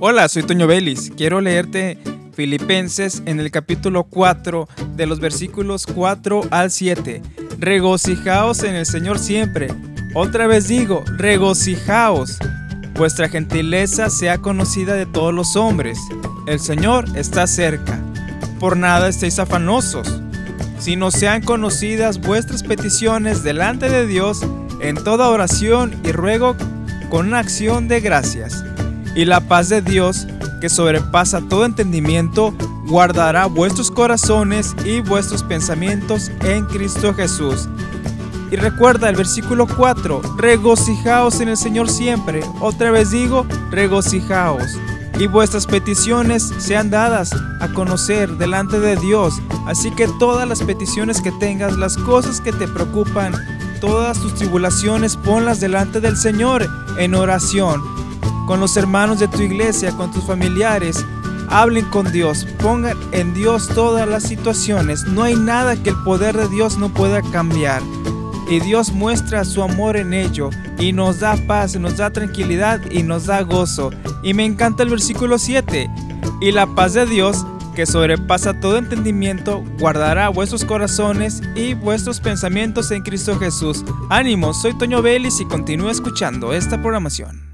Hola, soy Toño Vélez. Quiero leerte Filipenses en el capítulo 4 de los versículos 4 al 7. Regocijaos en el Señor siempre. Otra vez digo, regocijaos. Vuestra gentileza sea conocida de todos los hombres. El Señor está cerca. Por nada estéis afanosos, sino sean conocidas vuestras peticiones delante de Dios en toda oración y ruego con una acción de gracias. Y la paz de Dios, que sobrepasa todo entendimiento, guardará vuestros corazones y vuestros pensamientos en Cristo Jesús. Y recuerda el versículo 4, regocijaos en el Señor siempre. Otra vez digo, regocijaos. Y vuestras peticiones sean dadas a conocer delante de Dios. Así que todas las peticiones que tengas, las cosas que te preocupan, todas tus tribulaciones, ponlas delante del Señor en oración. Con los hermanos de tu iglesia, con tus familiares, hablen con Dios, pongan en Dios todas las situaciones. No hay nada que el poder de Dios no pueda cambiar y Dios muestra su amor en ello y nos da paz, nos da tranquilidad y nos da gozo. Y me encanta el versículo 7. Y la paz de Dios, que sobrepasa todo entendimiento, guardará vuestros corazones y vuestros pensamientos en Cristo Jesús. Ánimo, soy Toño Vélez y continúa escuchando esta programación.